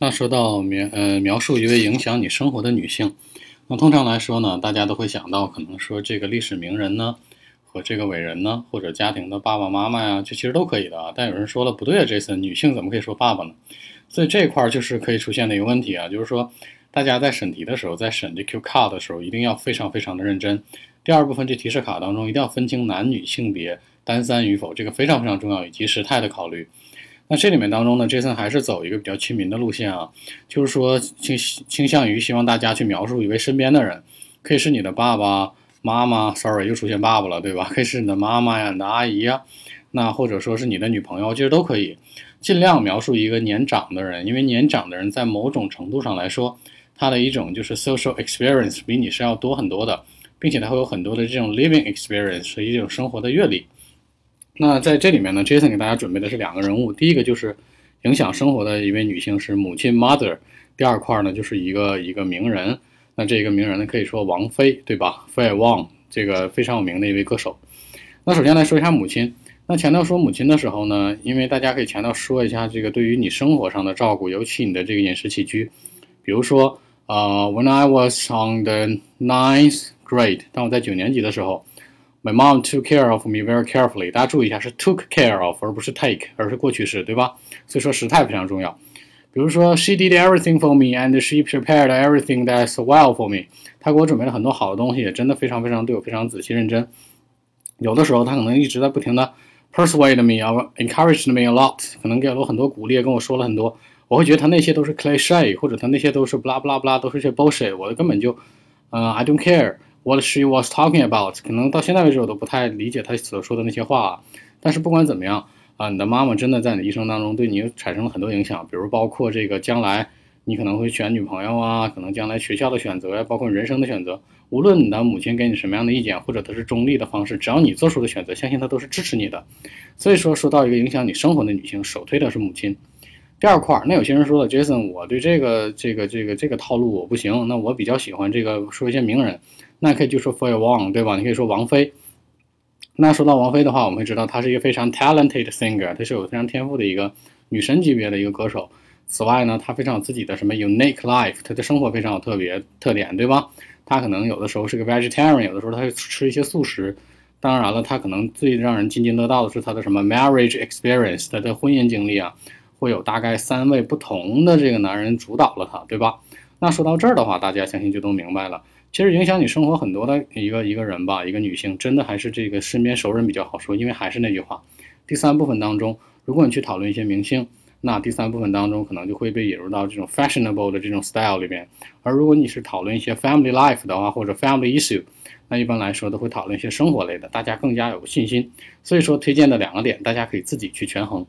那说到描呃描述一位影响你生活的女性，那通常来说呢，大家都会想到可能说这个历史名人呢，和这个伟人呢，或者家庭的爸爸妈妈呀，这其实都可以的啊。但有人说了，不对啊，Jason，女性怎么可以说爸爸呢？所以这块儿就是可以出现的一个问题啊，就是说大家在审题的时候，在审这 Q card 的时候，一定要非常非常的认真。第二部分这提示卡当中，一定要分清男女性别、单三与否，这个非常非常重要，以及时态的考虑。那这里面当中呢，Jason 还是走一个比较亲民的路线啊，就是说倾倾向于希望大家去描述一位身边的人，可以是你的爸爸妈妈，sorry 又出现爸爸了，对吧？可以是你的妈妈呀，你的阿姨呀，那或者说是你的女朋友，其实都可以。尽量描述一个年长的人，因为年长的人在某种程度上来说，他的一种就是 social experience 比你是要多很多的，并且他会有很多的这种 living experience 是一种生活的阅历。那在这里面呢，Jason 给大家准备的是两个人物，第一个就是影响生活的一位女性是母亲 mother，第二块呢就是一个一个名人，那这个名人呢可以说王菲，对吧？费尔旺这个非常有名的一位歌手。那首先来说一下母亲。那强调说母亲的时候呢，因为大家可以强调说一下这个对于你生活上的照顾，尤其你的这个饮食起居，比如说，呃，When I was on the ninth grade，当我在九年级的时候，My mom took care of me very carefully。大家注意一下，是 took care of，而不是 take，而是过去式，对吧？所以说时态非常重要。比如说，She did everything for me and she prepared everything that's well for me。她给我准备了很多好的东西，也真的非常非常对我非常仔细认真。有的时候她可能一直在不停的。Persuade me, or encouraged me a lot，可能给了我很多鼓励，跟我说了很多。我会觉得她那些都是 cliche，或者她那些都是 blah blah blah，都是些 bullshit。我根本就，嗯，I don't care what she was talking about。可能到现在为止我都不太理解她所说的那些话。但是不管怎么样，啊，你的妈妈真的在你一生当中对你产生了很多影响，比如包括这个将来。你可能会选女朋友啊，可能将来学校的选择呀，包括人生的选择，无论你的母亲给你什么样的意见，或者她是中立的方式，只要你做出的选择，相信她都是支持你的。所以说，说到一个影响你生活的女性，首推的是母亲。第二块儿，那有些人说了，Jason，我对这个这个这个这个套路我不行，那我比较喜欢这个说一些名人，那可以就说 For Wang，对吧？你可以说王菲。那说到王菲的话，我们会知道她是一个非常 talented singer，她是有非常天赋的一个女神级别的一个歌手。此外呢，她非常有自己的什么 unique life，她的生活非常有特别特点，对吧？她可能有的时候是个 vegetarian，有的时候她会吃一些素食。当然了，她可能最让人津津乐道的是她的什么 marriage experience，她的婚姻经历啊，会有大概三位不同的这个男人主导了他，对吧？那说到这儿的话，大家相信就都明白了。其实影响你生活很多的一个一个人吧，一个女性，真的还是这个身边熟人比较好说，因为还是那句话，第三部分当中，如果你去讨论一些明星。那第三部分当中可能就会被引入到这种 fashionable 的这种 style 里面，而如果你是讨论一些 family life 的话，或者 family issue，那一般来说都会讨论一些生活类的，大家更加有信心。所以说推荐的两个点，大家可以自己去权衡。